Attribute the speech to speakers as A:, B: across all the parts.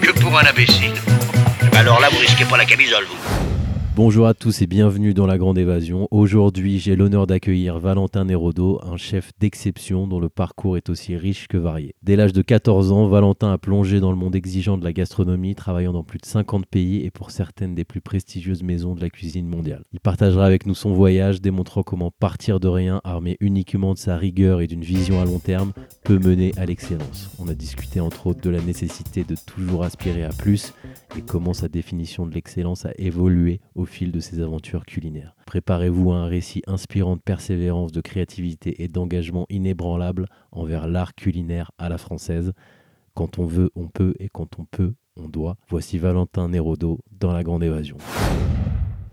A: que pour un imbécile. Alors là, vous risquez pas la camisole, vous.
B: Bonjour à tous et bienvenue dans La Grande Évasion. Aujourd'hui, j'ai l'honneur d'accueillir Valentin Nerodo, un chef d'exception dont le parcours est aussi riche que varié. Dès l'âge de 14 ans, Valentin a plongé dans le monde exigeant de la gastronomie, travaillant dans plus de 50 pays et pour certaines des plus prestigieuses maisons de la cuisine mondiale. Il partagera avec nous son voyage, démontrant comment partir de rien, armé uniquement de sa rigueur et d'une vision à long terme, peut mener à l'excellence. On a discuté entre autres de la nécessité de toujours aspirer à plus et comment sa définition de l'excellence a évolué au fil de ses aventures culinaires. Préparez-vous à un récit inspirant de persévérance, de créativité et d'engagement inébranlable envers l'art culinaire à la française. Quand on veut, on peut, et quand on peut, on doit. Voici Valentin Nerodo dans La Grande Évasion.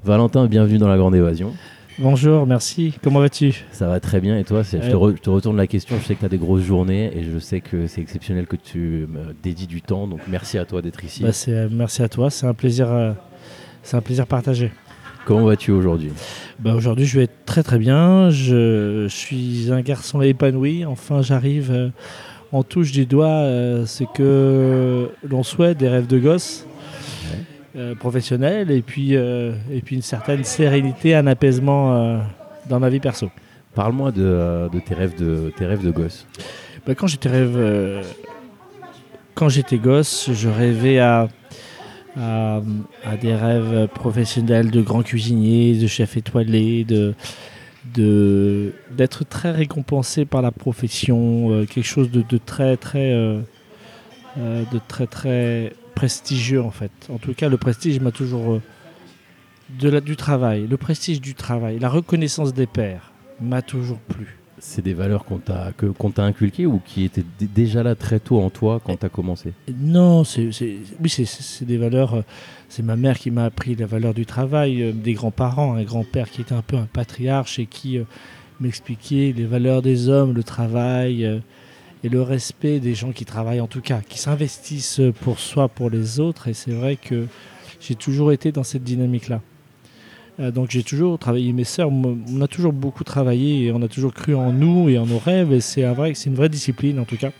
B: Valentin, bienvenue dans La Grande Évasion.
C: Bonjour, merci. Comment vas-tu?
B: Ça va très bien et toi? Je, te re- je te retourne la question, je sais que tu as des grosses journées et je sais que c'est exceptionnel que tu me dédies du temps, donc merci à toi d'être ici.
C: Bah, euh, Merci à toi, c'est un plaisir, euh, c'est un plaisir partagé.
B: Comment vas-tu aujourd'hui?
C: Bah, Aujourd'hui, je vais être très très bien. Je, je suis un garçon épanoui. Enfin, j'arrive euh, en touche du doigt euh, ce que l'on souhaite, des rêves de gosse. euh, professionnels et puis, euh, et puis une certaine sérénité, un apaisement euh, dans ma vie perso.
B: Parle-moi de, de tes rêves de tes rêves de gosse.
C: Bah, quand j'étais rêve, quand j'étais gosse, je rêvais à, à, à des rêves professionnels de grand cuisinier, de chef étoilé, de d'être très récompensé par la profession, euh, quelque chose de, très très euh, euh, de très très prestigieux en fait. En tout cas, le prestige m'a toujours euh, de la, du travail, le prestige du travail, la reconnaissance des pairs m'a toujours plu.
B: C'est des valeurs qu'on t'a que qu'on t'a inculquées ou qui étaient déjà là très tôt en toi quand tu as commencé?
C: Non, c'est, oui, c'est, des valeurs. euh, C'est ma mère qui m'a appris la valeur du travail, euh, des grands-parents, un grand-père qui était un peu un patriarche et qui euh, m'expliquait les valeurs des hommes, le travail euh, et le respect des gens qui travaillent en tout cas, qui s'investissent pour soi, pour les autres. Et c'est vrai que j'ai toujours été dans cette dynamique-là. Euh, donc j'ai toujours travaillé. Mes sœurs, on a toujours beaucoup travaillé et on a toujours cru en nous et en nos rêves. Et c'est un vrai, c'est une vraie discipline en tout cas.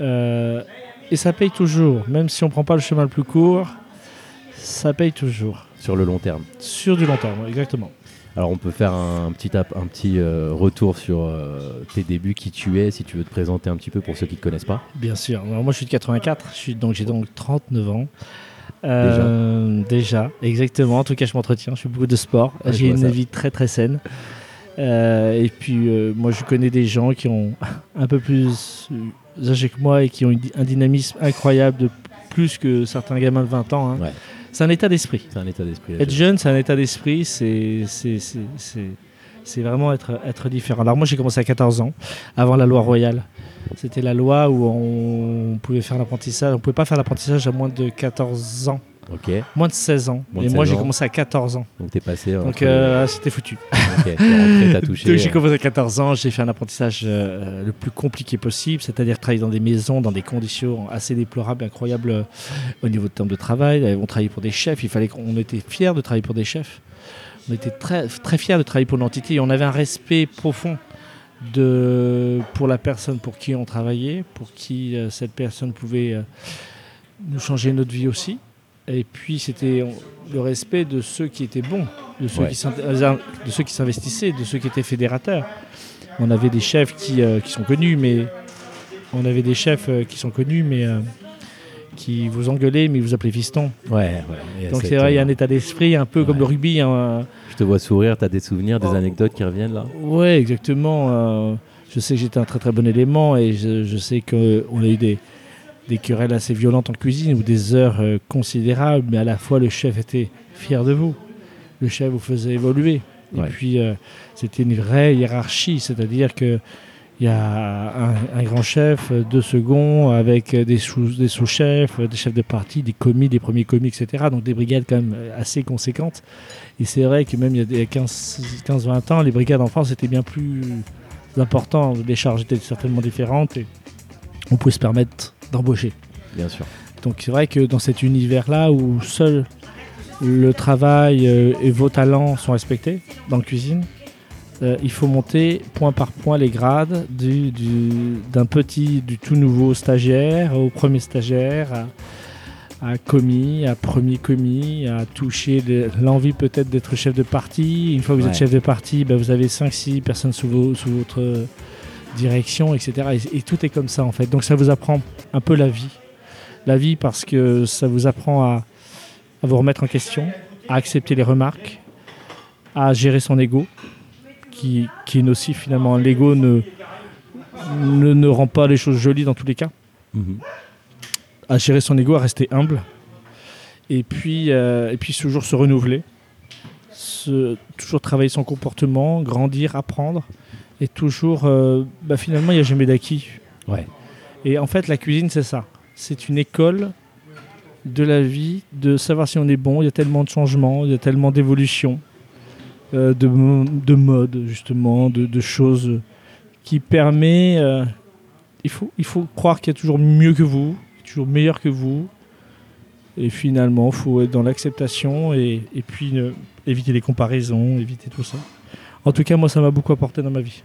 C: Euh, et ça paye toujours, même si on prend pas le chemin le plus court, ça paye toujours.
B: sur le long terme.
C: Sur du long terme, exactement.
B: Alors on peut faire un petit un petit euh, retour sur euh, tes débuts, qui tu es, si tu veux te présenter un petit peu pour ceux qui te connaissent pas.
C: Bien sûr. Alors, moi, je suis de 84, je suis, donc j'ai donc 39 ans. Euh, déjà. exactement. En tout cas, je m'entretiens, je fais beaucoup de sport.
B: Ouais,
C: j'ai une
B: ça.
C: vie très très saine. Euh, et puis, euh, moi, je connais des gens qui ont un peu plus âgés que moi et qui ont une- un dynamisme incroyable de plus que certains gamins de 20 ans. hein.
B: Ouais.
C: C'est un état d'esprit.
B: C'est un état d'esprit.
C: Être jeune, c'est un état d'esprit, c'est- c'est vraiment être, être différent. Alors moi, j'ai commencé à 14 ans, avant la loi royale. C'était la loi où on pouvait faire l'apprentissage. On ne pouvait pas faire l'apprentissage à moins de 14 ans,
B: Ok.
C: moins de 16 ans.
B: Moins
C: Et moi,
B: 16
C: j'ai commencé à 14 ans.
B: Donc t'es passé.
C: Donc euh, c'était foutu.
B: Ok. T'es rentré, t'as touché.
C: Donc j'ai
B: euh,
C: commencé à 14 ans, j'ai fait un apprentissage euh, le plus compliqué possible, c'est-à-dire travailler dans des maisons, dans des conditions assez déplorables, incroyables euh, au niveau de temps de travail. On travaillait pour des chefs, il fallait qu'on était fiers de travailler pour des chefs. On était très, très fiers de travailler pour l'entité et on avait un respect profond de, pour la personne pour qui on travaillait, pour qui euh, cette personne pouvait euh, nous changer notre vie aussi. Et puis c'était le respect de ceux qui étaient bons, de ceux
B: Ouais.
C: qui s'int- euh, de ceux qui s'investissaient, de ceux qui étaient fédérateurs. On avait des chefs qui, qui sont connus, mais on avait des chefs qui sont connus, mais qui vous engueulaient, mais ils vous appelaient fiston.
B: Ouais,
C: Donc c'est vrai, il y a un état d'esprit un peu comme le rugby. hein.
B: Je te vois sourire, t'as des souvenirs, des
C: Oh.
B: anecdotes qui reviennent là?
C: Ouais, exactement. euh, je sais que j'étais un très très bon élément et je, je sais qu'on a eu des, des querelles assez violentes en cuisine ou des heures euh, considérables, mais à la fois le chef était fier de vous. Le chef vous faisait évoluer.
B: Ouais.
C: Et puis euh, c'était une vraie hiérarchie, c'est-à-dire que il y a un, un grand chef, deux seconds, avec des sous- des sous-chefs, des chefs de parti, des commis, des premiers commis, etc. Donc des brigades quand même assez conséquentes. Et c'est vrai que même il y a des 15 15-20 ans, les brigades en France étaient bien plus importantes. Les charges étaient certainement différentes et on pouvait se permettre d'embaucher.
B: Bien sûr.
C: Donc c'est vrai que dans cet univers-là où seul le travail euh, et vos talents sont respectés dans la cuisine, euh, il faut monter point par point les grades du- du- d'un petit, du tout nouveau stagiaire au premier stagiaire, à, à commis, à premier commis, à toucher le- l'envie peut-être d'être chef de parti. Une fois que vous
B: Ouais.
C: êtes chef de parti, ben, vous avez 5-6 personnes sous, vos- sous votre direction, etc. Et, et tout est comme ça en fait. Donc ça vous apprend un peu la vie la vie parce que ça vous apprend à, à vous remettre en question, à accepter les remarques, à gérer son ego, qui, qui est nocif finalement. L'ego ne, ne, ne rend pas les choses jolies dans tous les cas.
B: Mhm.
C: À gérer son ego, à rester humble. Et puis, euh, et puis toujours se renouveler, se- toujours travailler son comportement, grandir, apprendre. Et toujours, euh, bah, finalement, il n'y a jamais d'acquis.
B: Ouais.
C: Et en fait, la cuisine, c'est ça. C'est une école de la vie, de savoir si on est bon. Il y a tellement de changements, il y a tellement d'évolutions, de, mo- de mode, justement, de, de choses qui permet. euh, il, faut, il faut croire qu'il y a toujours mieux que vous, toujours meilleur que vous. Et finalement, il faut être dans l'acceptation et, et puis euh, éviter les comparaisons, éviter tout ça. En tout cas, moi, ça m'a beaucoup apporté dans ma vie.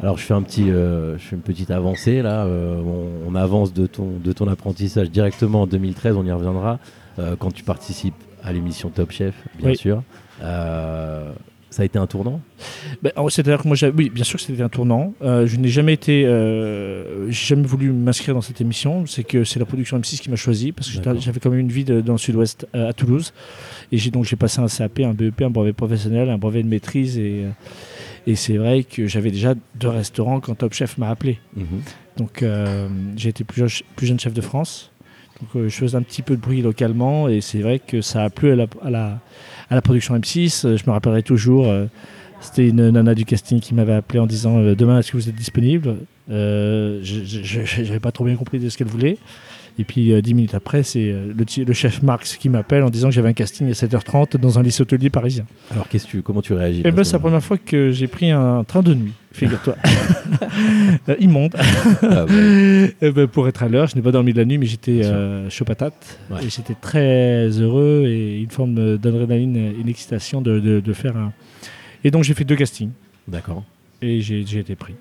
B: Alors je fais un petit, euh, je fais une petite avancée là. euh, on, on avance de ton, de ton apprentissage directement en 2013. On y reviendra euh, quand tu participes à l'émission Top Chef, bien
C: Oui.
B: sûr. Euh, ça a été un tournant?
C: Ben, C'est-à-dire que moi, oui, bien sûr que c'était un tournant. Euh, je n'ai jamais été, euh, j'ai jamais voulu m'inscrire dans cette émission. C'est que c'est la production M6 qui m'a choisi parce que j'avais quand même une vie de- dans le Sud-Ouest euh, à Toulouse et j'ai donc j'ai passé un CAP, un BEP, un brevet professionnel, un brevet de maîtrise et et c'est vrai que j'avais déjà deux restaurants quand Top Chef m'a appelé.
B: Mhm.
C: Donc j'ai été plus jeune chef de France. Donc je faisais un petit peu de bruit localement et c'est vrai que ça a plu à la, à la, à la production M6. Euh, Je me rappellerai toujours, euh, c'était une nana du casting qui m'avait appelé en disant euh, Demain, est-ce que vous êtes disponible? Euh, Je n'avais pas trop bien compris de ce qu'elle voulait. Et puis euh, dix minutes après, c'est euh, le, chef Marx qui m'appelle en disant que j'avais un casting à 7h30 dans un lycée hôtelier parisien.
B: Alors qu'est-ce que tu, comment tu réagis
C: Et ben, c'est
B: ce
C: la première fois que j'ai pris un train de nuit, figure-toi. Euh, immonde.
B: Ah, ouais.
C: Eh ben, pour être à l'heure, je n'ai pas dormi de la nuit, mais j'étais euh, chaud patate.
B: Ouais.
C: Et j'étais très heureux et une forme d'adrénaline, une excitation de, de- de faire un. Et donc j'ai fait deux castings
B: D'accord,
C: et j'ai été pris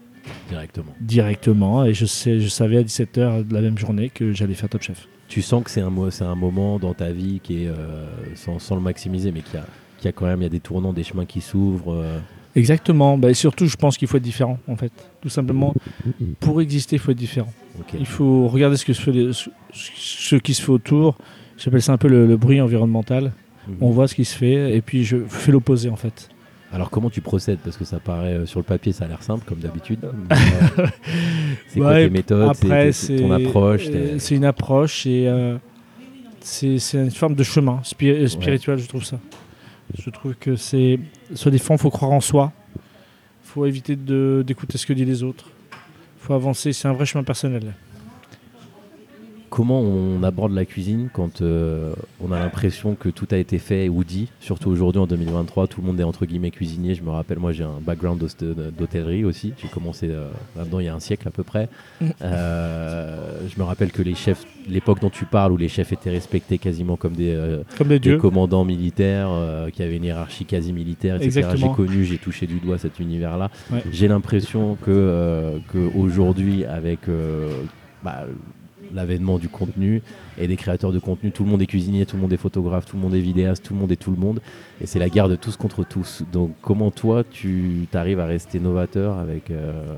B: directement.
C: directement. Et je, sais, je savais à 17h de la même journée que j'allais faire Top Chef.
B: Tu sens que c'est un, c'est un moment dans ta vie qui est, euh, sans, sans le maximiser, mais qui a, qui a quand même il y a des tournants, des chemins qui s'ouvrent. euh,
C: Exactement. Bah, et surtout, je pense qu'il faut être différent, en fait. Tout simplement, pour exister, il faut être différent. Il faut regarder ce, que se fait les- ce, ce qui se fait autour. J'appelle ça un peu le, le bruit environnemental.
B: Mhm.
C: On voit ce qui se fait et puis je fais l'opposé, en fait.
B: Alors comment tu procèdes? Parce que ça paraît euh, sur le papier, ça a l'air simple comme d'habitude. euh, c'est quoi
C: Ouais,
B: tes méthodes? C'est-
C: Après,
B: c'est ton approche
C: euh, C'est une approche et euh, c'est une forme de chemin spi- spirituel, je trouve ça. Je trouve que c'est. Fois, il faut croire en soi. Il faut éviter d'écouter ce que disent les autres. Il faut avancer. C'est un vrai chemin personnel.
B: Comment on aborde la cuisine quand euh, on a l'impression que tout a été fait ou dit Surtout aujourd'hui en 2023, tout le monde est entre guillemets cuisinier. Je me rappelle, moi j'ai un background d'hôtellerie aussi. J'ai commencé euh, là-dedans il y a un siècle à peu près. Euh, je me rappelle que les chefs, l'époque dont tu parles, où les chefs étaient respectés quasiment comme des,
C: Comme
B: commandants militaires, qui avaient une hiérarchie quasi militaire, etc. J'ai connu, j'ai touché du doigt cet univers-là.
C: Ouais.
B: J'ai l'impression que, que aujourd'hui, avec bah, l'avènement du contenu et des créateurs de contenu, tout le monde est cuisinier, tout le monde est photographe, tout le monde est vidéaste, tout le monde est tout le monde, et c'est la guerre de tous contre tous. Donc, comment toi, tu arrives à rester novateur avec euh,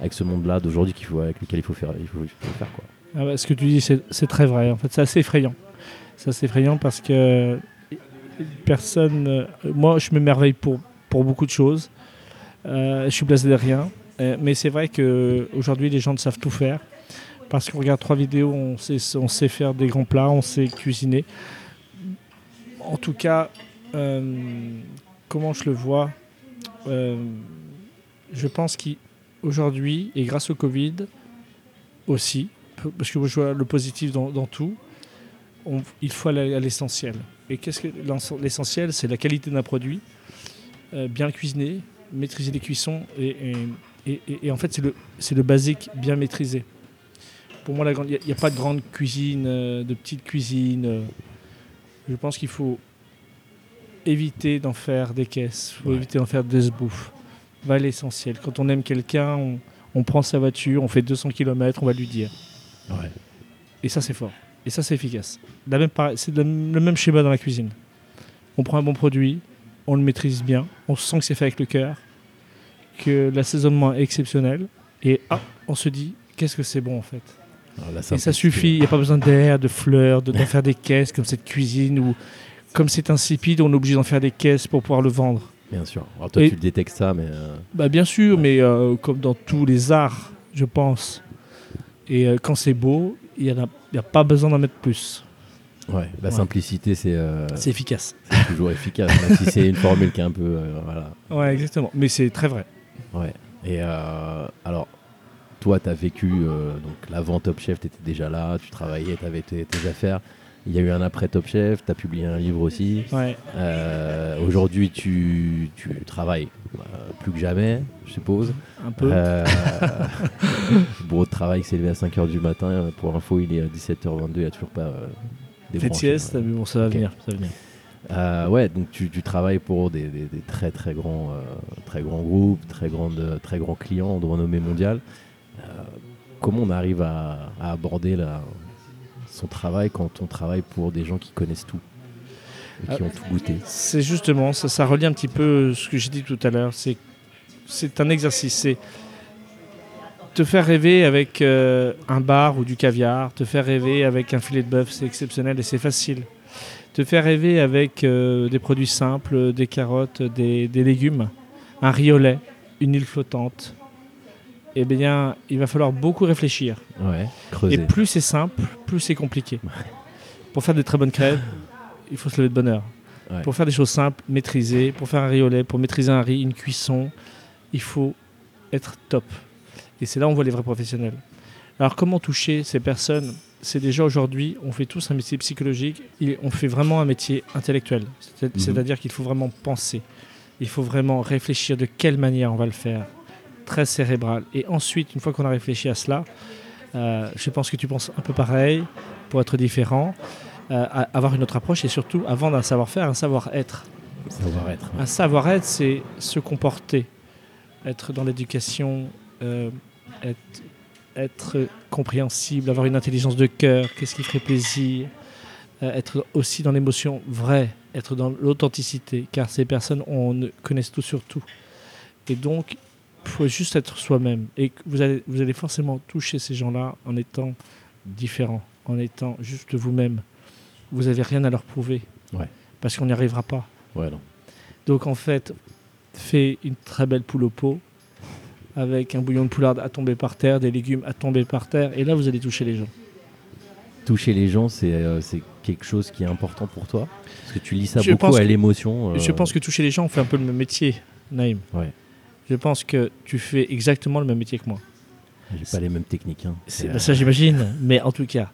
B: avec ce monde-là d'aujourd'hui avec lequel il faut faire, il faut, faire quoi?
C: Ah ouais, ce que tu dis, c'est très vrai. En fait, c'est assez effrayant. C'est assez effrayant parce que personne. euh, moi, je m'émerveille pour, pour beaucoup de choses. Euh, je suis blasé de rien. Mais c'est vrai qu'aujourd'hui, les gens ne savent tout faire. Parce qu'on regarde trois vidéos, on sait, faire des grands plats, on sait cuisiner. En tout cas, euh, comment je le vois euh, Je pense qu'il aujourd'hui, et grâce au Covid aussi, parce que je vois le positif dans, tout, il faut aller à l'essentiel. Et qu'est-ce que l'essentiel C'est la qualité d'un produit, euh, bien le cuisiner, maîtriser les cuissons, et, en fait, c'est le, le basique bien maîtrisé. Pour moi, il n'y a, pas de grande cuisine, euh, de petite cuisine. euh. je pense qu'il faut éviter d'en faire des caisses, il faut
B: Ouais.
C: éviter d'en faire des bouffes. Va à l'essentiel. Quand on aime quelqu'un, on, on prend sa voiture, on fait 200 km, on va lui dire.
B: Ouais.
C: Et ça, c'est fort. Et ça, c'est efficace. La même pare- c'est le, le même schéma dans la cuisine. On prend un bon produit, on le maîtrise bien, on sent que c'est fait avec le cœur, que l'assaisonnement est exceptionnel, et ah, on se dit, qu'est-ce que c'est bon en fait? Et ça suffit, il n'y a pas besoin d'air, de fleurs, de- d'en faire des caisses comme cette cuisine, ou comme c'est insipide, on est obligé d'en faire des caisses pour pouvoir le vendre.
B: Bien sûr. Alors toi,
C: Et-
B: tu le détectes ça, mais euh,
C: Bah bien sûr, mais euh, comme dans tous les arts, je pense. Et euh, quand c'est beau, il n'y a, a pas besoin d'en mettre plus.
B: ouais, la
C: Ouais.
B: simplicité, c'est
C: C'est efficace.
B: c'est toujours efficace, même si c'est une formule qui est un peu, voilà.
C: Ouais, exactement. Mais c'est très vrai.
B: Ouais. Et alors, toi, tu as vécu euh, donc l'avant Top Chef, tu étais déjà là, tu travaillais, tu avais tes, tes affaires. Il y a eu un après Top Chef, tu as publié un livre aussi.
C: Ouais.
B: Euh, Aujourd'hui, tu, tu travailles euh, plus que jamais, je suppose.
C: Un peu.
B: Euh, de travail s'est levé à 5h du matin. Pour info, il est à 17h22, il n'y a toujours pas euh,
C: Fait de
B: débranché.
C: sieste, mais bon, ça va venir. Ça va venir.
B: Ouais, donc tu, tu travailles pour des, des- des très très grands, très grands groupes, très, grandes, très grands clients de renommée mondiale. Euh, comment on arrive à, aborder son travail quand on travaille pour des gens qui connaissent tout et qui ont tout goûté?
C: C'est justement, ça, ça relie un petit peu ce que j'ai dit tout à l'heure. C'est, c'est un exercice. C'est te faire rêver avec euh, un bar ou du caviar, te faire rêver avec un filet de bœuf, c'est exceptionnel et c'est facile. Te faire rêver avec euh, des produits simples, des carottes, des, des légumes, un riz au lait, une île flottante. Eh bien, il va falloir beaucoup réfléchir.
B: Ouais, creuser.
C: Et plus c'est simple, plus c'est compliqué. Pour faire des très bonnes crèves, il faut se lever de bonne heure.
B: Ouais.
C: Pour faire des choses simples, maîtriser, pour faire un riz au lait, pour maîtriser un riz, une cuisson, il faut être top. Et c'est là où on voit les vrais professionnels. Alors comment toucher ces personnes? C'est déjà aujourd'hui, on fait tous un métier psychologique, et on fait vraiment un métier intellectuel.
B: Mhm.
C: C'est-à-dire qu'il faut vraiment penser. Il faut vraiment réfléchir de quelle manière on va le faire. Très cérébral. Et ensuite, une fois qu'on a réfléchi à cela, euh, je pense que tu penses un peu pareil pour être différent, euh, avoir une autre approche et surtout, avant d'un savoir-faire, un savoir-être.
B: Savoir-être.
C: Un savoir-être, c'est se comporter, être dans l'éducation, euh, être, être compréhensible, avoir une intelligence de cœur, qu'est-ce qui ferait plaisir, être aussi dans l'émotion vraie, être dans l'authenticité, car ces personnes on connaissent tout sur tout. Et donc, faut juste être soi-même. Et vous allez, vous allez forcément toucher ces gens-là en étant différent, en étant juste vous-même. Vous n'avez rien à leur prouver.
B: Ouais.
C: Parce qu'on n'y arrivera pas.
B: Ouais, non.
C: Donc en fait, fais une très belle poule au pot avec un bouillon de poularde à tomber par terre, des légumes à tomber par terre, et là vous allez toucher les gens.
B: Toucher les gens, c'est euh, quelque chose qui est important pour toi? Parce que tu lis ça
C: Je
B: beaucoup à l'émotion. euh,
C: Je pense que toucher les gens, on fait un peu le même métier, Naïm.
B: Ouais.
C: Je pense que tu fais exactement le même métier que moi.
B: J'ai pas les mêmes techniques. hein.
C: C'est-
B: Euh,
C: bah, ça j'imagine, mais en tout cas,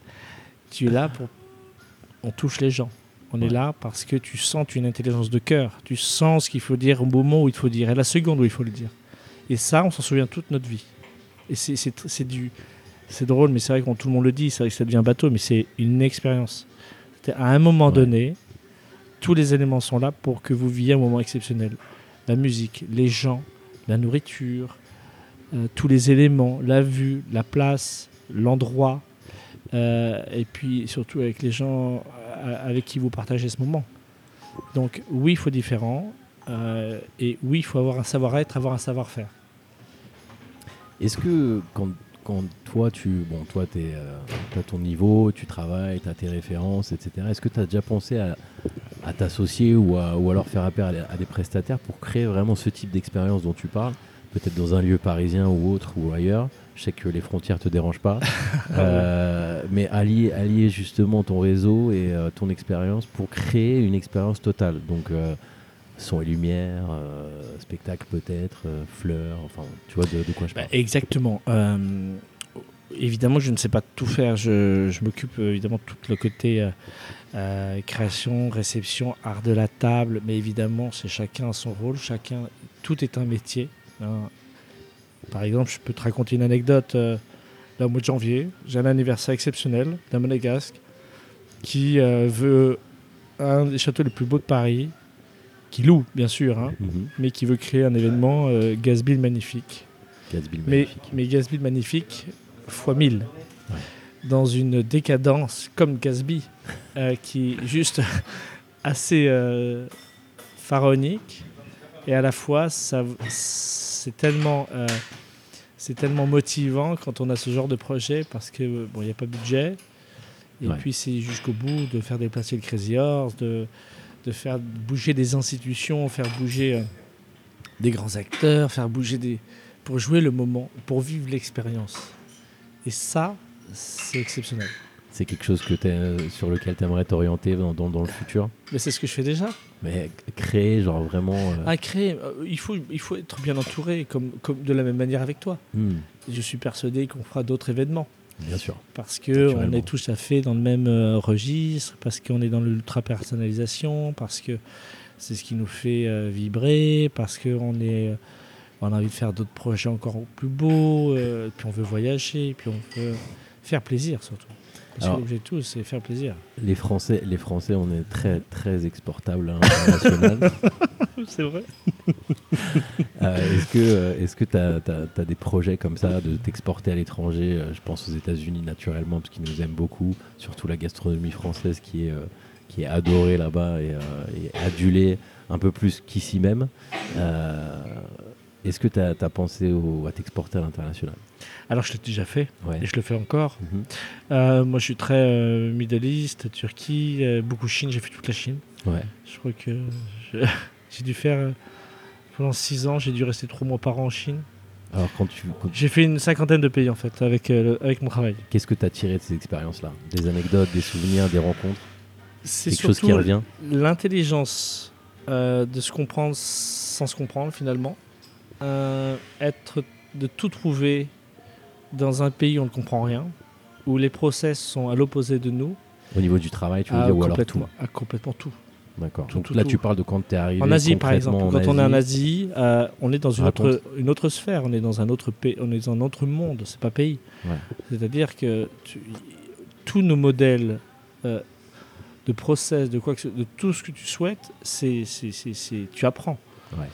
C: tu es là pour... On touche les gens. On
B: Ouais.
C: est là parce que tu sens une intelligence de cœur. Tu sens ce qu'il faut dire au moment où il faut dire, et la seconde où il faut le dire. Et ça, on s'en souvient toute notre vie. Et c'est- du... C'est drôle, mais c'est vrai que tout le monde le dit, c'est vrai que ça devient bateau, mais c'est une expérience. À un moment
B: Ouais.
C: donné, tous les éléments sont là pour que vous viviez un moment exceptionnel. La musique, les gens, la nourriture, euh, tous les éléments, la vue, la place, l'endroit, euh, et puis surtout avec les gens euh, avec qui vous partagez ce moment. Donc oui, il faut différent, et oui, il faut avoir un savoir-être, avoir un savoir-faire.
B: Est-ce que quand, quand toi, tu bon, toi, tu as ton niveau, tu travailles, tu as tes références, etc., est-ce que tu as déjà pensé à, à t'associer ou, à- ou alors faire appel à, à des prestataires pour créer vraiment ce type d'expérience dont tu parles Peut-être dans un lieu parisien ou autre ou ailleurs? Je sais que les frontières te dérangent pas. Euh, mais allier, allier justement ton réseau et euh, ton expérience pour créer une expérience totale. Donc, euh, Son et lumière, euh, spectacle peut-être, euh, fleurs, enfin, tu vois de, de quoi je
C: Bah,
B: parle.
C: exactement. Euh, évidemment, je ne sais pas tout faire. Je, je m'occupe évidemment de tout le côté création, réception, art de la table. Mais évidemment, c'est chacun a son rôle. Chacun, tout est un métier. hein. Par exemple, je peux te raconter une anecdote. là, au mois de janvier, j'ai un anniversaire exceptionnel d'un monégasque qui veut un des châteaux les plus beaux de Paris, qui loue, bien sûr, hein,
B: Mhm.
C: mais qui veut créer un événement euh, magnifique. Mais, mais magnifique fois 1000. Dans une décadence comme Gatsby, euh, qui est juste assez euh, pharaonique. Et à la fois, ça, c'est tellement, euh, c'est tellement motivant quand on a ce genre de projet parce que bon, il n'y a pas de budget. Et
B: Ouais.
C: puis c'est jusqu'au bout de faire déplacer le Crazy Horse, de, de faire bouger des institutions, faire bouger euh, des grands acteurs, faire bouger des, pour jouer le moment, pour vivre l'expérience. Et ça, c'est exceptionnel.
B: C'est quelque chose que t'es- sur lequel tu aimerais t'orienter dans, dans- dans le futur?
C: Mais c'est ce que je fais déjà.
B: Mais créer, genre vraiment. euh,
C: À créer, euh, il, faut, il faut être bien entouré, comme, comme de la même manière avec toi.
B: hmm,
C: Je suis persuadé qu'on fera d'autres événements.
B: Bien sûr.
C: Parce qu'on est tous à fait dans le même euh, registre, parce qu'on est dans l'ultra-personnalisation, parce que c'est ce qui nous fait euh, vibrer, parce qu'on est, on a envie de faire d'autres projets encore plus beaux, euh, puis on veut voyager, puis on veut faire plaisir surtout. Parce
B: Alors-
C: que l'objectif, tout, c'est faire plaisir.
B: Les Français, les Français, on est très très exportables à l'international.
C: C'est vrai.
B: Euh, est-ce que est-ce que tu as, des projets comme ça de t'exporter à l'étranger Euh, Je pense aux États-Unis naturellement, parce qu'ils nous aiment beaucoup, surtout la gastronomie française qui est, euh, qui est adorée là-bas et, et adulée un peu plus qu'ici même. Euh, est-ce que tu as, pensé au- à t'exporter à l'international?
C: Alors, je l'ai déjà fait,
B: Ouais.
C: et je le fais encore.
B: Mhm.
C: Euh, moi, je suis très euh, Middle East, Turquie, euh, beaucoup Chine, j'ai fait toute la Chine.
B: Ouais.
C: Je crois que j'ai dû faire euh, pendant six ans, j'ai dû rester trois mois par an en Chine.
B: Alors quand tu quand-
C: J'ai fait une cinquantaine de pays en fait avec, le- avec mon travail.
B: qu'est-ce que tu as tiré de ces expériences-là? Des anecdotes, des souvenirs, des rencontres?
C: C'est
B: Quelque chose qui revient?
C: l'intelligence de se comprendre sans se comprendre finalement. Être de tout trouver dans un pays où on ne comprend rien, où les process sont à l'opposé de nous,
B: au niveau du travail, tu veux
C: à
B: dire, ou alors tout
C: à complètement tout.
B: D'accord.
C: Tout,
B: Donc
C: tout,
B: là,
C: tout.
B: tu parles de quand tu es arrivé
C: En Asie, par exemple, quand on est en Asie, euh, on est dans une
B: Raconte.
C: autre, une autre sphère, on est dans un autre pays, on est dans un autre monde, c'est pas pays.
B: Ouais.
C: C'est-à-dire que tu- tous nos modèles euh, de process, de quoi que ce- de tout ce que tu souhaites, c'est, tu apprends.
B: Ouais.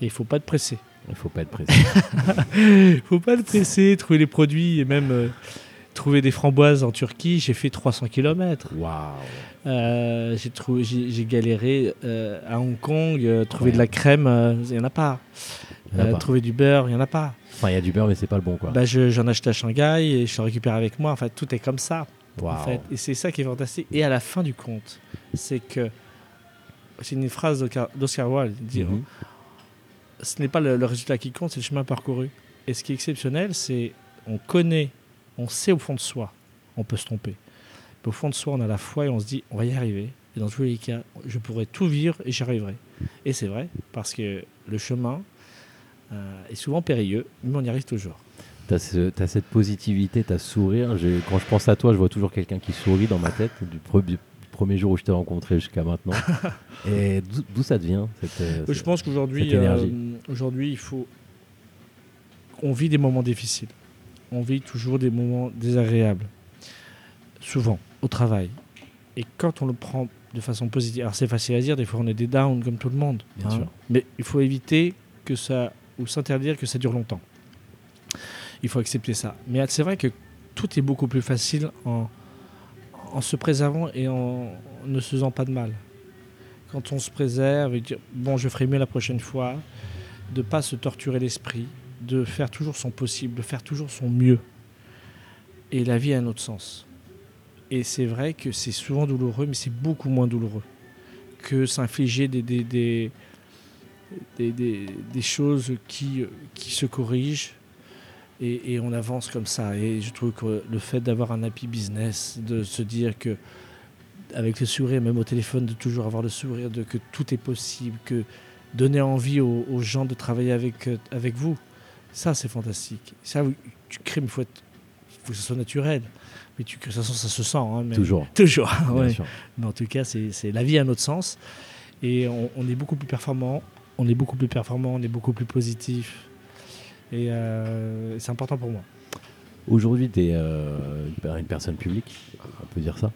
C: Et il faut pas te presser.
B: Il faut pas être précis.
C: Il faut pas te presser, trouver les produits et même euh, trouver des framboises en Turquie. J'ai fait 300 km.
B: Waouh
C: Euh, j'ai galéré euh, à Hong Kong, euh, trouver
B: Ouais.
C: de la crème, il n'y en a pas.
B: Y en a pas.
C: trouver du beurre, il n'y en a pas.
B: Enfin, il y a du beurre, mais c'est pas le bon, quoi.
C: Bah, je- j'en achetais à Shanghai et je le récupère avec moi. Enfin, tout est comme ça. En fait. Et c'est ça qui est fantastique. Et à la fin du compte, c'est que c'est une phrase d'Oscar Wilde. il dit,
B: Mhm.
C: Ce n'est pas le, résultat qui compte, c'est le chemin parcouru. Et ce qui est exceptionnel, c'est on connaît, on sait au fond de soi, on peut se tromper. Au fond de soi, on a la foi et on se dit, on va y arriver. Et dans tous les cas, je pourrais tout vivre et j'y arriverai. Et c'est vrai, parce que le chemin euh, est souvent périlleux, mais on y arrive toujours.
B: Ce- t'as cette positivité, t'as ce sourire. Quand je pense à toi, je vois toujours quelqu'un qui sourit dans ma tête, du, du premier jour où je t'ai rencontré jusqu'à maintenant. Et d'où ça te vient cette, euh,
C: Je pense qu'aujourd'hui, euh, aujourd'hui, il faut. On vit des moments difficiles. On vit toujours des moments désagréables. Souvent, au travail. Et quand on le prend de façon positive, alors c'est facile à dire, des fois on est des downs comme tout le monde. hein.
B: Bien sûr.
C: Mais il faut éviter que ça. ou s'interdire que ça dure longtemps. Il faut accepter ça. Mais c'est vrai que tout est beaucoup plus facile en, en se préservant et en ne faisant pas de mal quand on se préserve et dire bon je ferai mieux la prochaine fois, de pas se torturer l'esprit, de faire toujours son possible, de faire toujours son mieux. Et la vie a un autre sens. Et c'est vrai que c'est souvent douloureux, mais c'est beaucoup moins douloureux que s'infliger des, des, des, choses qui, qui se corrigent. Et, et on avance comme ça. Et je trouve que le fait d'avoir un happy business, de se dire que avec le sourire, même au téléphone, de toujours avoir le sourire, de que tout est possible, que donner envie aux, aux gens de travailler avec, euh, avec vous. Ça, c'est fantastique. Ça, tu crées, mais il faut, que ce soit naturel. Mais tu crées, de toute façon, ça se sent. hein, mais-
B: Toujours.
C: Toujours, ouais. Mais en tout cas, c'est c'est- la vie à notre sens. Et on, on est beaucoup plus performant. On est beaucoup plus performant. On est beaucoup plus positif. Et euh, c'est important pour moi.
B: Aujourd'hui, tu es une personne publique, on peut dire ça.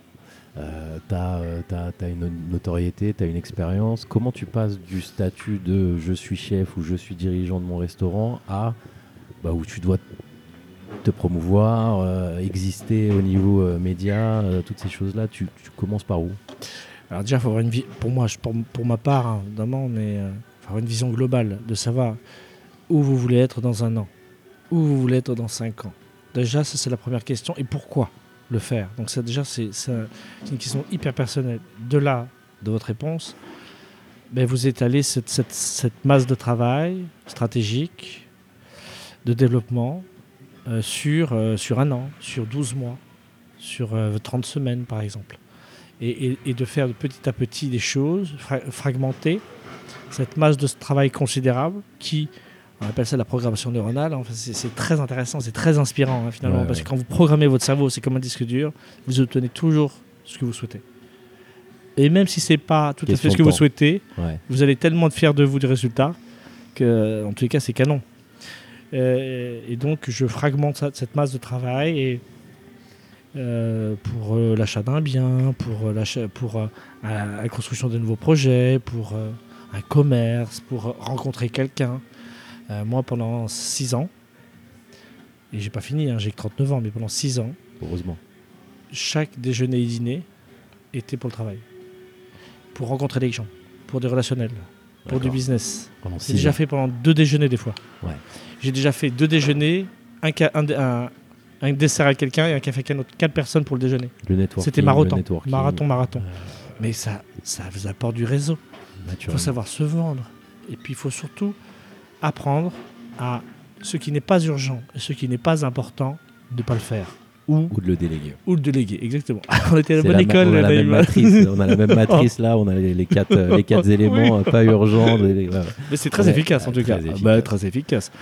B: tu as, une notoriété, tu as une expérience. Comment tu passes du statut de je suis chef ou je suis dirigeant de mon restaurant à bah, où tu dois te promouvoir, euh, exister au niveau euh, média, euh, toutes ces choses-là tu, tu commences par où?
C: Alors déjà, il faut avoir une vie, pour moi, je- pour, pour ma part, hein, évidemment, mais il faut avoir une vision globale de savoir où vous voulez être dans un an, où vous voulez être dans cinq ans. Déjà, ça c'est la première question. Et pourquoi le faire? Donc ça, déjà, c'est c'est un- c'est une question hyper personnelle. De là, de votre réponse, ben, vous étalez cette, masse de travail stratégique, de développement, euh, sur, euh, sur un an, sur 12 mois, sur euh, 30 semaines, par exemple et, et- et de faire petit à petit des choses, fra- fragmenter cette masse de travail considérable qui, on appelle ça la programmation neuronale, Enfin, c'est très intéressant, c'est très inspirant hein, finalement,
B: Ouais,
C: parce que quand vous programmez votre cerveau, c'est comme un disque dur, vous obtenez toujours ce que vous souhaitez. Et même si c'est pas tout à fait ce que vous souhaitez,
B: Ouais.
C: vous allez tellement être fier de vous du résultat que, en tous les cas, c'est canon. Euh, et donc, je fragmente ça- cette masse de travail et, euh, pour euh, l'achat d'un bien, pour, la construction de nouveaux projets, pour un commerce, pour rencontrer quelqu'un. Euh, moi, pendant 6 ans, et j'ai pas fini, hein, j'ai que 39 ans, mais pendant 6 ans,
B: Heureusement.
C: chaque déjeuner et dîner était pour le travail. Pour rencontrer des gens, pour des relationnels, pour du business. J'ai déjà
B: ans.
C: fait pendant deux déjeuners des fois.
B: Ouais.
C: J'ai déjà fait deux déjeuners, un, ca- un, un- un dessert à quelqu'un et un café avec un autre. Quatre personnes pour le déjeuner. C'était marathon. Marathon, marathon.
B: euh,
C: Mais ça, ça vous apporte du réseau. Il faut savoir se vendre. Et puis il faut surtout apprendre à ce qui n'est pas urgent et ce qui n'est pas important, de ne pas le faire. Ou,
B: Ou de le déléguer.
C: ou le déléguer, exactement. on était à la bonne école,
B: on a la même matrice, on a la même matrice là, on a les, les quatre, euh, les quatre
C: Oui.
B: éléments, euh, pas urgents. les- ouais.
C: Mais c'est très
B: Ouais,
C: efficace en
B: ouais,
C: tout cas.
B: très
C: Ah
B: efficace.
C: bah, très efficace.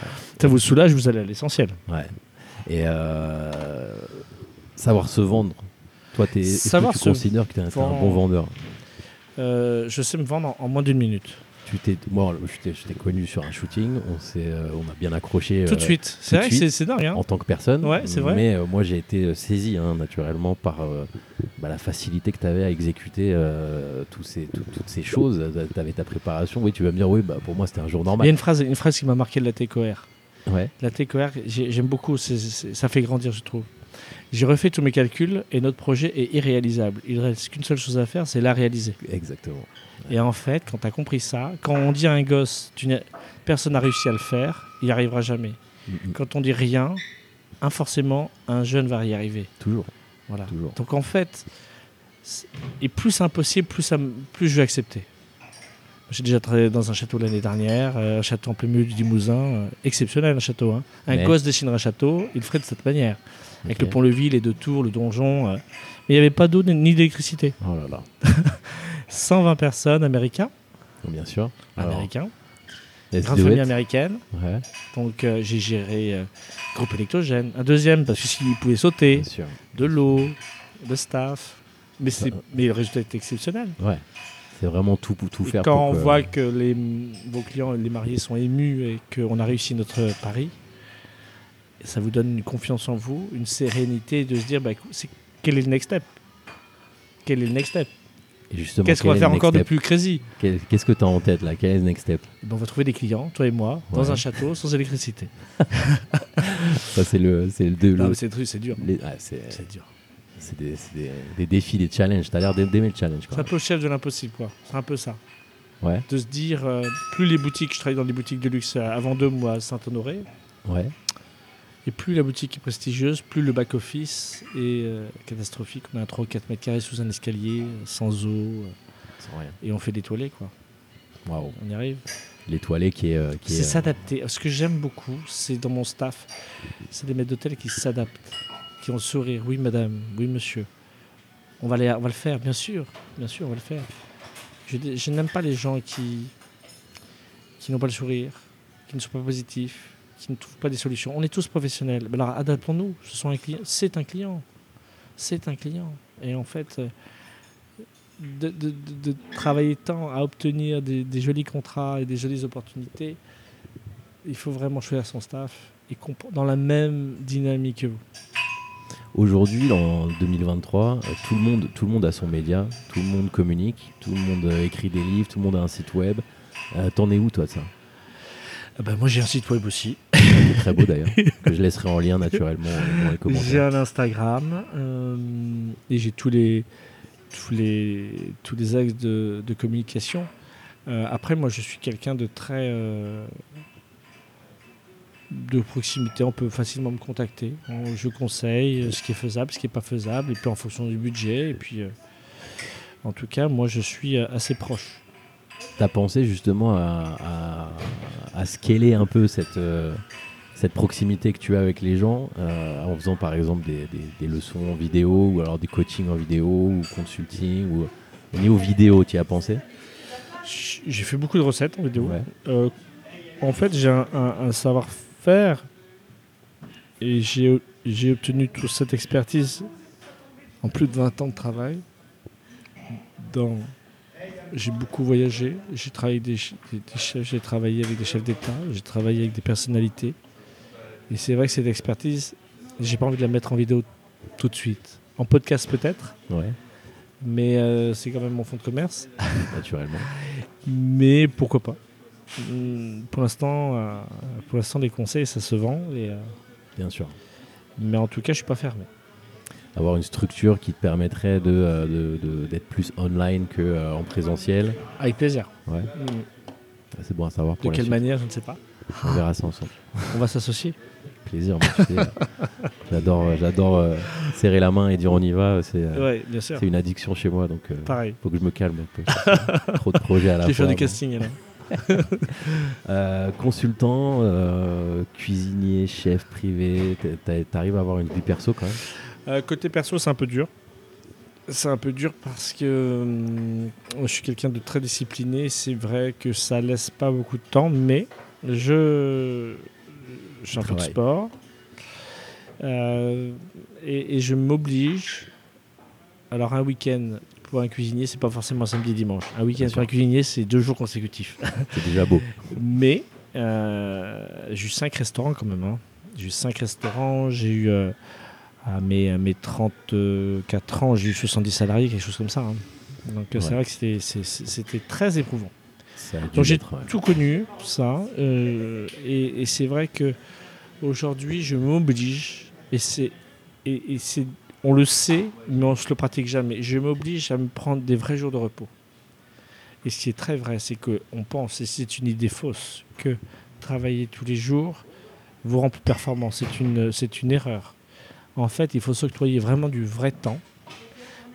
C: Ça vous soulage, vous allez à l'essentiel.
B: Ouais. Et euh, savoir se vendre. Toi, t'es- est-ce que
C: Savoir
B: tu
C: se
B: considères que tu es un, bon vendeur?
C: Euh, je sais me vendre en, en moins d'une minute.
B: Tu t'es, Moi, je t'ai, connu sur un shooting, on, s'est, euh, on a bien accroché
C: Tout de
B: euh,
C: suite. C'est vrai c'est- dingue. Hein
B: en tant que personne.
C: Ouais, c'est vrai.
B: Mais euh, moi, j'ai été saisi hein, naturellement par bah, la facilité que tu avais à exécuter tous ces, tout- toutes ces choses. Tu avais ta préparation. Oui, tu vas me dire, oui, bah, pour moi, c'était un jour
C: Il y a
B: normal.
C: une phrase, une phrase qui m'a marqué de la TCOR.
B: Ouais.
C: La TCOR, j'ai- j'aime beaucoup, ça fait grandir, je trouve. J'ai refait tous mes calculs et notre projet est irréalisable. Il reste qu'une seule chose à faire, c'est la réaliser.
B: Exactement.
C: Et en fait, quand tu as compris ça, quand on dit à un gosse, tu personne n'a réussi à le faire, il n'y arrivera jamais.
B: Mm.
C: Quand on dit rien, forcément, un jeune va y arriver.
B: Toujours.
C: Voilà.
B: Toujours.
C: Donc en fait, et plus c'est impossible, plus, ça, me- plus je vais accepter. J'ai déjà travaillé dans un château l'année dernière, euh, un château en plein milieu du Limousin, euh, exceptionnel un château. hein. Un
B: Mais-
C: gosse dessinerait un château, il le ferait de cette manière, avec le pont-levis, les deux tours, le donjon. euh. Mais il n'y avait pas d'eau ni ni d'électricité.
B: Oh là là.
C: 120 personnes américains,
B: Bon, bien sûr.
C: Américains, grande famille américaine.
B: Ouais,
C: Donc euh, j'ai géré euh, groupe électrogène, un deuxième parce qu'il pouvait sauter,
B: bien sûr.
C: de l'eau, le staff. Mais, c'est- mais le résultat est exceptionnel.
B: Ouais. C'est vraiment tout pour tout
C: Et
B: faire.
C: quand
B: pour
C: on
B: que-
C: voit que les, vos clients, les mariés sont émus et qu'on a réussi notre pari, ça vous donne une confiance en vous, une sérénité de se dire bah, c'est- quel est le next step? Quel est le next step? Qu'est-ce qu'on va faire encore de plus crazy
B: Qu'est-ce que tu as en tête là? Quel est le next step?
C: Eh ben, On va trouver des clients, toi et moi, dans un château sans électricité.
B: Ça, c'est le. C'est le,
C: c'est dur.
B: les- c'est
C: dur.
B: c'est des, des- des défis, des challenges. Tu as l'air d'aimer le challenge.
C: C'est un peu le chef de l'impossible, quoi. C'est un peu ça.
B: Ouais,
C: De se dire, euh, plus les boutiques, je travaille dans des boutiques de luxe à- à Vendôme ou à Saint-Honoré,
B: ouais.
C: Et plus la boutique est prestigieuse, plus le back-office est euh, catastrophique. On a un 3 ou 4 mètres carrés sous un escalier, euh, sans eau, euh,
B: Sans rien.
C: et on fait des toilettes, quoi.
B: Waouh.
C: On y arrive.
B: Qui est. euh, qui est,
C: C'est s'adapter. Ce que j'aime beaucoup, c'est dans mon staff, c'est des maîtres d'hôtel qui s'adaptent, qui ont le sourire. Oui, madame, oui, monsieur. On va, les- on va le faire, bien sûr. Bien sûr, on va le faire. Je, je n'aime pas les gens qui, qui n'ont pas le sourire, qui ne sont pas positifs, qui ne trouvent pas des solutions. On est tous professionnels. Mais alors adaptons-nous. Ce sont un client. C'est un client. C'est un client. Et en fait, euh, de, de- de- de travailler tant à obtenir des, des jolis contrats et des jolies opportunités, il faut vraiment choisir son staff et dans la même dynamique que vous.
B: Aujourd'hui, en 2023, euh, tout le, monde, tout le monde a son média, tout le monde communique, tout le monde euh, écrit des livres, tout le monde a un site web. Euh, T'en es où, toi, de ça?
C: Ah bah, moi, j'ai un site web aussi.
B: Très beau d'ailleurs, que je laisserai en lien naturellement euh, dans les
C: J'ai
B: commentaires.
C: un Instagram euh, et j'ai tous les, tous les, tous les axes de, de communication. Euh, après, moi, je suis quelqu'un de très euh, de proximité. On peut facilement me contacter. On- je conseille ce qui est faisable, ce qui n'est pas faisable, et puis en fonction du budget. Et puis, en tout cas, moi, je suis assez proche.
B: T'as pensé justement à, à, à scaler un peu cette, euh, cette proximité que tu as avec les gens euh, en faisant par exemple des, des- des leçons en vidéo ou alors des coachings en vidéo ou consulting ou au niveau vidéo, tu y as pensé?
C: J'ai fait beaucoup de recettes en vidéo.
B: Ouais.
C: Euh, en fait, j'ai un, un- un savoir-faire et j'ai j'ai obtenu toute cette expertise en plus de 20 ans de travail. Dans, j'ai beaucoup voyagé, j'ai travaillé avec des, ch- des- des chefs, j'ai travaillé avec des chefs d'État, j'ai travaillé avec des personnalités. Et c'est vrai que cette expertise, j'ai pas envie de la mettre en vidéo tout de suite. En podcast peut-être,
B: Ouais,
C: mais euh, c'est quand même mon fonds de commerce.
B: naturellement.
C: Mais pourquoi pas? Hum, Pour l'instant, euh, pour l'instant, les conseils, ça se vend. et, euh,
B: Bien sûr.
C: mais en tout cas, je suis pas fermé.
B: Avoir une structure qui te permettrait de, euh, de- de- d'être plus online qu'en présentiel.
C: Avec plaisir.
B: Ouais,
C: Hum,
B: c'est bon à savoir.
C: De
B: Pour la
C: quelle manière, je ne sais pas.
B: On verra ça ensemble.
C: On va s'associer.
B: Plaisir. moi, tu sais, euh, j'adore, euh, j'adore euh, serrer la main et dire on y va. C'est, euh,
C: Oui, bien sûr.
B: c'est une addiction chez moi, donc euh,
C: Pareil.
B: faut que je me calme un peu. Trop de projets à la
C: Je vais
B: fois.
C: faire du casting alors.
B: Euh, consultant, euh, cuisinier, chef privé, t'a- t'a- t'arrives à avoir une vie perso quand même?
C: Euh, côté perso, c'est un peu dur. C'est un peu dur parce que hum, je suis quelqu'un de très discipliné. C'est vrai que ça laisse pas beaucoup de temps, mais je, je fais un peu de sport. Euh, et, et je m'oblige. Alors, un week-end pour un cuisinier, c'est pas forcément un samedi et dimanche. Un week-end pour un cuisinier, c'est deux jours consécutifs.
B: C'est déjà beau.
C: Mais euh, j'ai eu 5 restaurants quand même. hein. J'ai eu 5 restaurants. J'ai eu euh, à mes, à mes 34 ans, j'ai eu 70 salariés, quelque chose comme ça. hein. Donc euh, c'est vrai que c'était- très éprouvant. Donc j'ai
B: ouais.
C: tout connu, ça. euh, et et c'est vrai que aujourd'hui, je m'oblige, et c'est, et, et c'est, on le sait, mais on se le pratique jamais. Je m'oblige à me prendre des vrais jours de repos. Et ce qui est très vrai, c'est que on pense, et c'est une idée fausse, que travailler tous les jours vous rend plus performant. C'est une, c'est une erreur. En fait, il faut s'octroyer vraiment du vrai temps,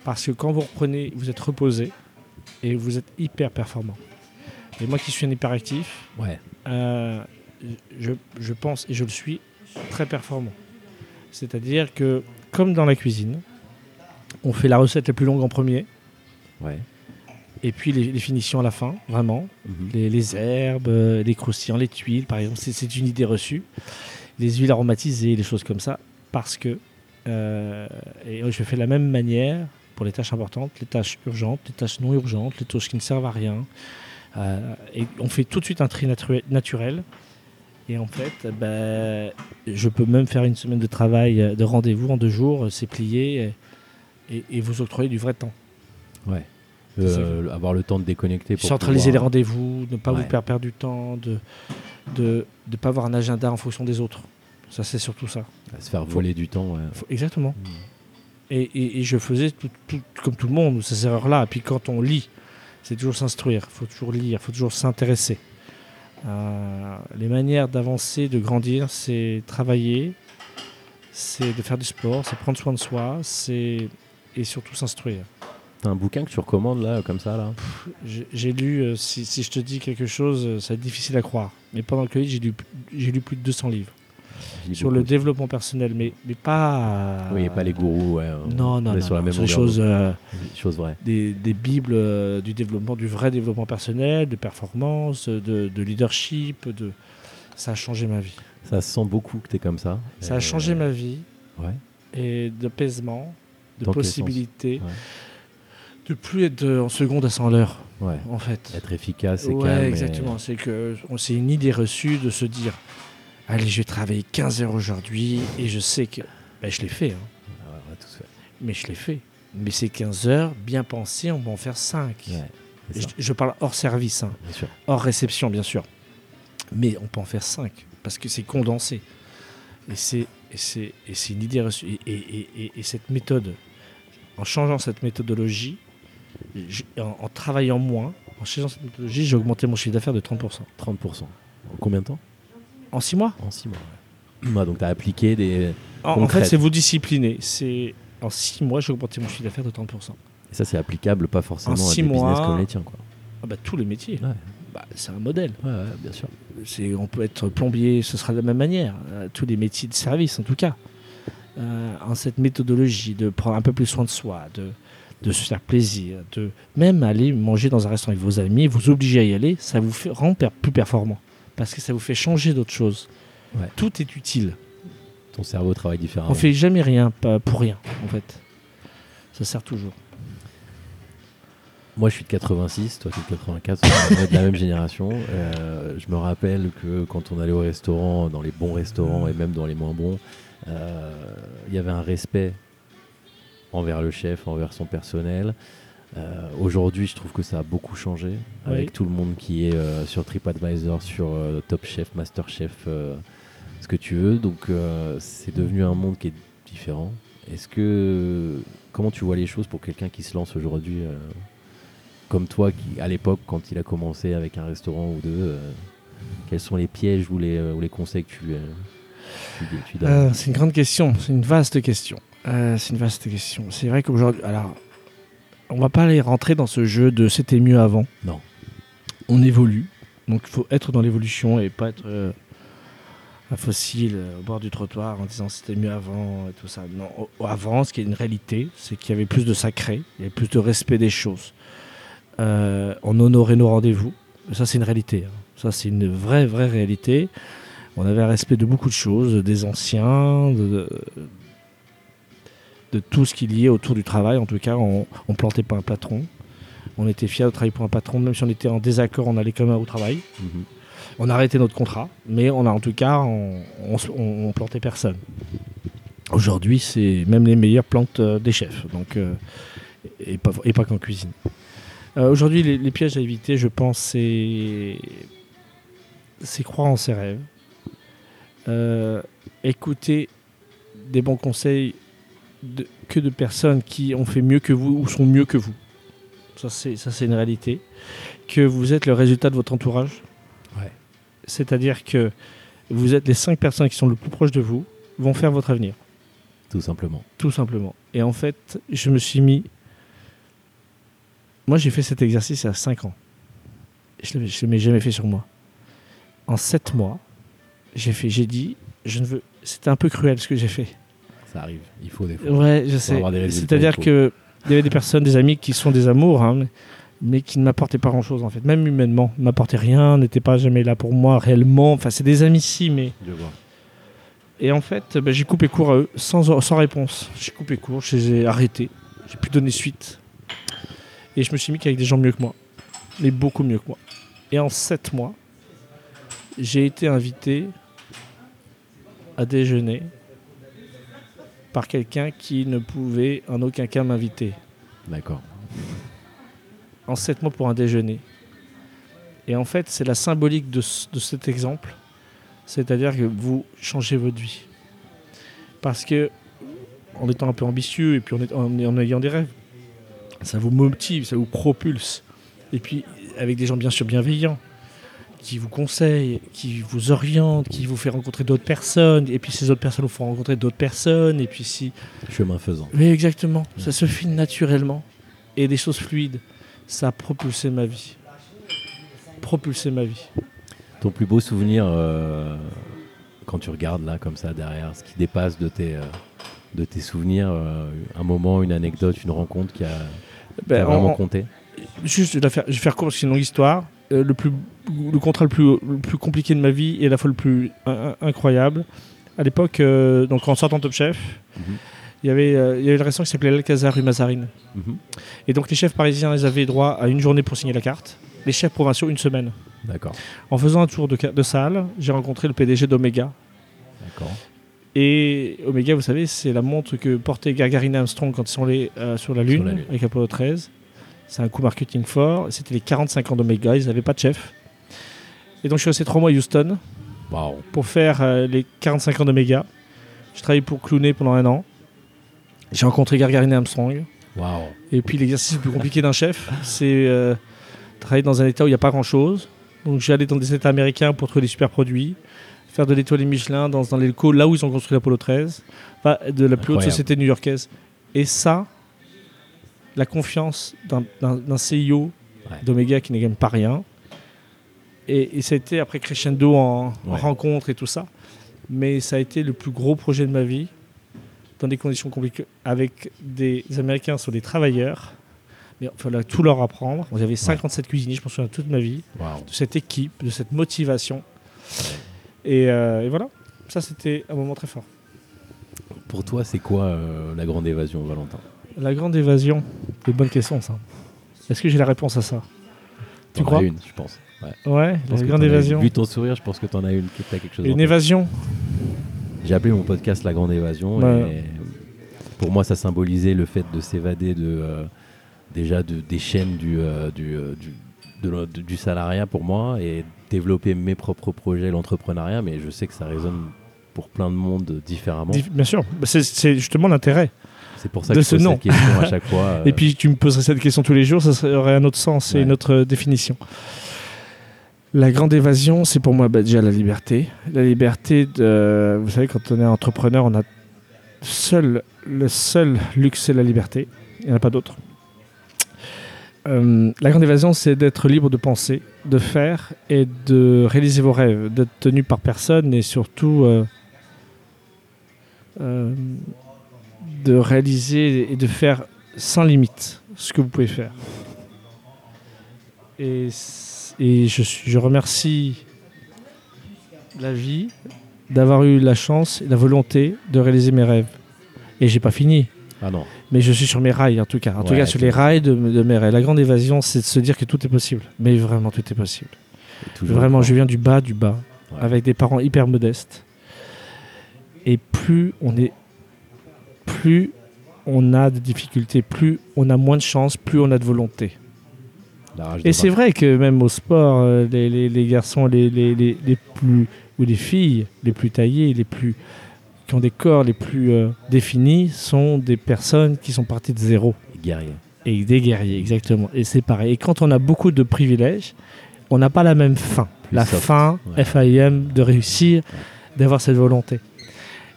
C: parce que quand vous reprenez, vous êtes reposé et vous êtes hyper performant. Et moi qui suis un hyperactif,
B: Ouais.
C: euh, je, je pense, et je le suis, très performant. C'est-à-dire que, comme dans la cuisine, on fait la recette la plus longue en premier,
B: Ouais.
C: et puis les, les finitions à la fin, vraiment.
B: Mhm.
C: Les, les herbes, euh, les croustillants, les tuiles, par exemple, c'est une idée reçue. Les huiles aromatisées, les choses comme ça, parce que, euh, et je fais de la même manière pour les tâches importantes, les tâches urgentes, les tâches non urgentes, les tâches qui ne servent à rien. Euh, et on fait tout de suite un tri natu- naturel. Et en fait, ben, je peux même faire une semaine de travail, euh, de rendez-vous en deux jours, c'est plié, et, vous octroyer du vrai temps.
B: Ouais. Euh, avoir le temps de déconnecter pour
C: Centraliser les rendez-vous, ne pas
B: Ouais.
C: vous faire perdre du temps, de de ne pas avoir un agenda en fonction des autres. Ça, c'est surtout ça.
B: se faire voler du temps. ouais.
C: Faut- exactement.
B: Mm.
C: Et, et- et je faisais tout, tout- comme tout le monde ces erreurs-là. Et puis quand on lit, c'est toujours s'instruire. Il faut toujours lire, il faut toujours s'intéresser. Euh, les manières d'avancer, de grandir, c'est travailler, c'est de faire du sport, c'est prendre soin de soi, c'est et surtout s'instruire.
B: T'as un bouquin que tu recommandes là, comme ça là?
C: J'ai lu, euh, si, si je te dis quelque chose, euh, ça va être difficile à croire. Mais pendant le Covid, j'ai lu, j'ai lu plus de 200 livres. Sur le développement personnel, mais, mais pas.
B: Oui, pas les gourous, ouais. on-
C: Non,
B: on
C: non,
B: est
C: non.
B: sur la même
C: sur choses, euh,
B: choses vraies.
C: des, des bibles euh, du développement, du vrai développement personnel, de performance, de, de leadership. De... Ça a changé ma vie.
B: Ça se sent beaucoup que tu es comme ça.
C: Ça a
B: Et-
C: changé ma vie
B: Ouais.
C: et d'apaisement, de
B: Dans quel
C: possibilité
B: sens Ouais.
C: de plus être en seconde à 100 à l'heure,
B: Ouais.
C: en fait.
B: Être efficace et
C: Ouais,
B: calme. et-
C: exactement. C'est que c'est une idée reçue de se dire allez, je vais travailler 15 heures aujourd'hui et je sais que. Ben, je l'ai fait, hein,
B: Ah ouais, on a tous fait.
C: mais je l'ai fait. Mais ces 15 heures, bien pensées, on va en faire 5.
B: Ouais, c'est
C: je, parle hors service, hein, hors réception, bien sûr. Mais on peut en faire 5 parce que c'est condensé. Et c'est, une idée reçue. Et, et- et- et cette méthode, en changeant cette méthodologie, en, en travaillant moins, en changeant cette méthodologie, j'ai augmenté mon chiffre d'affaires de 30%.
B: 30%. En combien de temps?
C: En 6 mois
B: En 6 mois. ouais. Ouais, donc tu as appliqué des.
C: En, en fait, c'est vous discipliner. C'est en 6 mois, j'ai augmenté mon chiffre d'affaires de 30%.
B: Et ça, c'est applicable pas forcément
C: En
B: à
C: six
B: des business comme les tiens. Quoi.
C: Ah bah, tous les métiers.
B: Ouais.
C: Bah, c'est un modèle.
B: Ouais, ouais, bien sûr.
C: C'est, on peut être plombier, ce sera de la même manière. Euh, tous les métiers de service, en tout cas. Euh, en cette méthodologie de prendre un peu plus soin de soi, de, de se faire plaisir, de même aller manger dans un restaurant avec vos amis, vous obliger à y aller, ça vous fait, rend per- plus performant. Parce que ça vous fait changer d'autres choses.
B: Ouais.
C: Tout est utile.
B: Ton cerveau travaille différemment.
C: On fait jamais rien pas pour rien, en fait. Ça sert toujours.
B: Moi, je suis de 86, toi, tu es de 84, on est de la même génération. Euh, je me rappelle que quand on allait au restaurant, dans les bons restaurants et même dans les moins bons, euh, il y avait un respect envers le chef, envers son personnel. Euh, Aujourd'hui, je trouve que ça a beaucoup changé avec tout le monde qui est euh, sur TripAdvisor, sur euh, Top Chef, Master Chef, ce que tu veux. Donc, c'est devenu un monde qui est différent. Est-ce que comment tu vois les choses pour quelqu'un qui se lance aujourd'hui, comme toi, qui à l'époque, quand il a commencé avec un restaurant ou deux, quels sont les pièges ou les, ou les conseils que tu, tu, tu donnes?
C: C'est une grande question, c'est une vaste question. C'est une vaste question. C'est vrai qu'aujourd'hui, alors, on va pas aller rentrer dans ce jeu de c'était mieux avant.
B: Non.
C: On évolue, donc il faut être dans l'évolution et pas être euh, un fossile euh, au bord du trottoir en disant c'était mieux avant et tout ça. Non, au- avant, ce qui est une réalité, c'est qu'il y avait plus de sacré, il y avait plus de respect des choses. Euh, on honorait nos rendez-vous. Ça, c'est une réalité. hein. Ça, c'est une vraie, vraie réalité. On avait un respect de beaucoup de choses, des anciens, de, de, de tout ce qui liait autour du travail. En tout cas, on, on plantait pas un patron. On était fiers de travailler pour un patron, même si on était en désaccord, on allait quand même au travail.
B: Mhm.
C: On a arrêté notre contrat, mais on a en tout cas, on, on, plantait personne. Aujourd'hui, c'est même les meilleurs plantes euh, des chefs, donc euh, et pas et pas qu'en cuisine. Euh, Aujourd'hui, les, les pièges à éviter, je pense, c'est c'est croire en ses rêves, écouter des bons conseils de- que de personnes qui ont fait mieux que vous ou sont mieux que vous. Ça, c'est une réalité. Que vous êtes le résultat de votre entourage.
B: Ouais.
C: C'est-à-dire que vous êtes les cinq personnes qui sont le plus proches de vous, vont faire votre avenir,
B: Tout simplement.
C: tout simplement. Et en fait, je me suis mis. Moi, j'ai fait cet exercice à 5 ans. Je ne l'ai jamais fait sur moi. En 7 mois, j'ai fait, j'ai dit, je ne veux. C'était un peu cruel ce que j'ai fait.
B: Ça arrive. Il faut des fois.
C: Ouais, je sais.
B: avoir des résultats,
C: C'est-à-dire
B: il faut.
C: que il y avait des personnes, des amis qui sont des amours, hein, mais, mais qui ne m'apportaient pas grand-chose en fait, même humainement, ne m'apportaient rien, n'étaient pas jamais là pour moi réellement. Enfin, c'est des amis si, mais
B: Je vois.
C: et en fait, ben, j'ai coupé court à eux sans, sans réponse. J'ai coupé court, je les ai arrêtés, j'ai plus donné suite. Et je me suis mis qu'avec des gens mieux que moi, mais beaucoup mieux que moi. Et en sept mois, j'ai été invité à déjeuner par quelqu'un qui ne pouvait en aucun cas m'inviter.
B: D'accord.
C: En sept mois pour un déjeuner. Et en fait, c'est la symbolique de, ce- de cet exemple. C'est-à-dire que vous changez votre vie. Parce que, en étant un peu ambitieux et puis en, est- en- en ayant des rêves, ça vous motive, ça vous propulse. Et puis, avec des gens bien sûr bienveillants, qui vous conseillent, qui vous orientent, qui vous fait rencontrer d'autres personnes. Et puis, ces autres personnes vous font rencontrer d'autres personnes. Et puis, si
B: Chemin faisant.
C: oui, exactement. Ça se fait naturellement. Et des choses fluides. Ça a propulsé ma vie. Propulsé ma vie.
B: Ton plus beau souvenir euh, quand tu regardes là comme ça derrière, ce qui dépasse de tes, euh, de tes souvenirs, euh, un moment, une anecdote, une rencontre qui a, qui
C: Ben,
B: a vraiment
C: en-
B: compté?
C: Juste, je vais, faire, court c'est une longue histoire. Euh, le, plus, le contrat le plus, le plus compliqué de ma vie et à la fois le plus in- in- incroyable. À l'époque, euh, donc en sortant Top Chef,
B: Mhm.
C: il y avait, euh, il y avait le restaurant qui s'appelait l'Alcazar rue Mazarine.
B: Mhm.
C: Et donc les chefs parisiens, ils avaient droit à une journée pour signer la carte. Les chefs provinciaux, une semaine.
B: D'accord,
C: En faisant un tour de, salle, j'ai rencontré le PDG d'Omega.
B: d'accord.
C: Et Omega, vous savez, c'est la montre que portait Gagarin et Armstrong quand ils sont allés euh, sur la Lune,
B: la Lune.
C: avec Apollo 13. C'est un coup marketing fort. C'était les 45 ans d'Omega, ils n'avaient pas de chef. Et donc je suis resté trois mois à Houston pour faire euh, les 45 ans d'Omega. Je travaillé pour Clooney pendant un an. J'ai rencontré Gagarin et Armstrong.
B: waouh.
C: Et puis l'exercice le plus compliqué d'un chef, c'est euh, travailler dans un état où il n'y a pas grand-chose. Donc j'allais dans des états américains pour trouver des super produits, faire de l'étoile Michelin dans, dans les locaux là où ils ont construit l'Apollo 13, enfin, de la plus haute société new-yorkaise. Et ça, la confiance d'un-
B: Ouais.
C: d'Omega qui n'est quand même pas rien. Et, et ça a été après crescendo en, en
B: Ouais.
C: rencontre et tout ça. Mais ça a été le plus gros projet de ma vie, dans des conditions compliquées, avec des Américains sur des travailleurs. Mais il fallait tout leur apprendre. Y avait 57 cuisiniers, je m'en souviens toute ma vie, de cette équipe, de cette motivation. Et, euh, et voilà, ça c'était un moment très fort.
B: Pour toi, c'est quoi euh, la grande évasion, Valentin?
C: La grande évasion, c'est une bonne question ça. Est-ce que j'ai la réponse à ça Tu
B: T'en as
C: crois
B: une, je pense. Ouais.
C: Ouais,
B: Je pense
C: la grande
B: as
C: évasion.
B: Vu ton sourire, je pense que t'en as une, t'as quelque chose.
C: Une évasion
B: J'ai appelé mon podcast La Grande Évasion. Et pour moi, ça symbolisait le fait de s'évader de, euh, déjà de, des chaînes du, euh, du, euh, du, de du salariat pour moi et développer mes propres projets, l'entrepreneuriat. Mais je sais que ça résonne pour plein de monde différemment.
C: Dif- Bien sûr, Bah, c'est justement l'intérêt.
B: C'est pour ça
C: de
B: que je
C: ce
B: pose
C: nom.
B: cette question à chaque fois. euh,
C: Et puis tu me poserais cette question tous les jours, ça aurait un autre sens et
B: Ouais.
C: une autre euh, définition. La grande évasion, c'est pour moi bah, déjà la liberté. La liberté, de, vous savez, quand on est entrepreneur, on a seul, le seul luxe, c'est la liberté. Il n'y en a pas d'autre. Euh, la grande évasion, c'est d'être libre de penser, de faire et de réaliser vos rêves, d'être tenu par personne et surtout euh, euh, de réaliser et de faire sans limite ce que vous pouvez faire. Et, et je, je remercie la vie d'avoir eu la chance et la volonté de réaliser mes rêves. Et j'ai pas fini.
B: Ah non,
C: Mais je suis sur mes rails en tout cas. En tout cas sur les rails de, de mes rêves. La grande évasion, c'est de se dire que tout est possible. Mais vraiment, tout est possible. Vraiment, je viens du bas du bas,
B: Ouais.
C: avec des parents hyper modestes. Et plus on est, plus on a de difficultés, plus on a moins de chance, plus on a de volonté. Et c'est vrai que même au sport, euh, les, les- les garçons, les, plus ou les filles les plus taillées, les plus qui ont des corps les plus euh, définis, sont des personnes qui sont parties de zéro. Et des guerriers, exactement. Et c'est pareil. Et quand on a beaucoup de privilèges, on n'a pas la même fin.
B: Plus
C: la
B: soft.
C: fin,
B: Ouais.
C: FIM, de réussir, d'avoir cette volonté.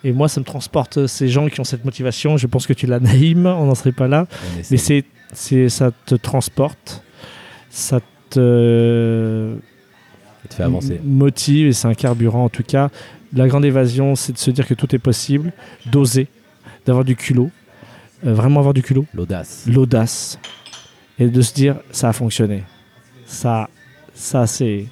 C: Et moi, ça me transporte ces gens qui ont cette motivation. Je pense que tu l'as, Naïm, on n'en serait pas là. Mais c'est, c'est, ça te transporte, ça te
B: Ça te fait avancer.
C: motive et c'est un carburant en tout cas. La grande évasion, c'est de se dire que tout est possible, d'oser, d'avoir du culot, euh, vraiment avoir du culot
B: L'audace.
C: l'audace et de se dire ça a fonctionné. Ça, ça c'est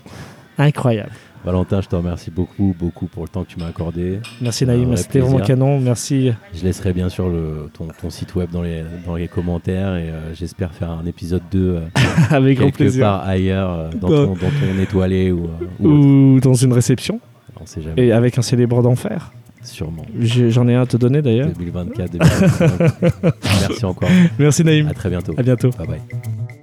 C: incroyable.
B: Valentin, je te remercie beaucoup, beaucoup pour le temps que tu m'as accordé.
C: Merci Naïm,
B: vrai
C: c'était vraiment canon. Merci.
B: Je laisserai bien sûr le, ton, ton site web dans les, dans les commentaires et euh, j'espère faire un épisode 2 euh,
C: Avec
B: quelque
C: plaisir.
B: part ailleurs euh, dans,
C: Bah.
B: ton, dans ton étoilé ou, euh, ou autre.
C: Ou dans une réception
B: On sait jamais.
C: et avec un célèbre d'enfer.
B: Sûrement.
C: J'en ai un à te donner d'ailleurs.
B: 2024, 2025. Merci encore.
C: Merci Naïm.
B: À très bientôt.
C: À bientôt.
B: Bye bye.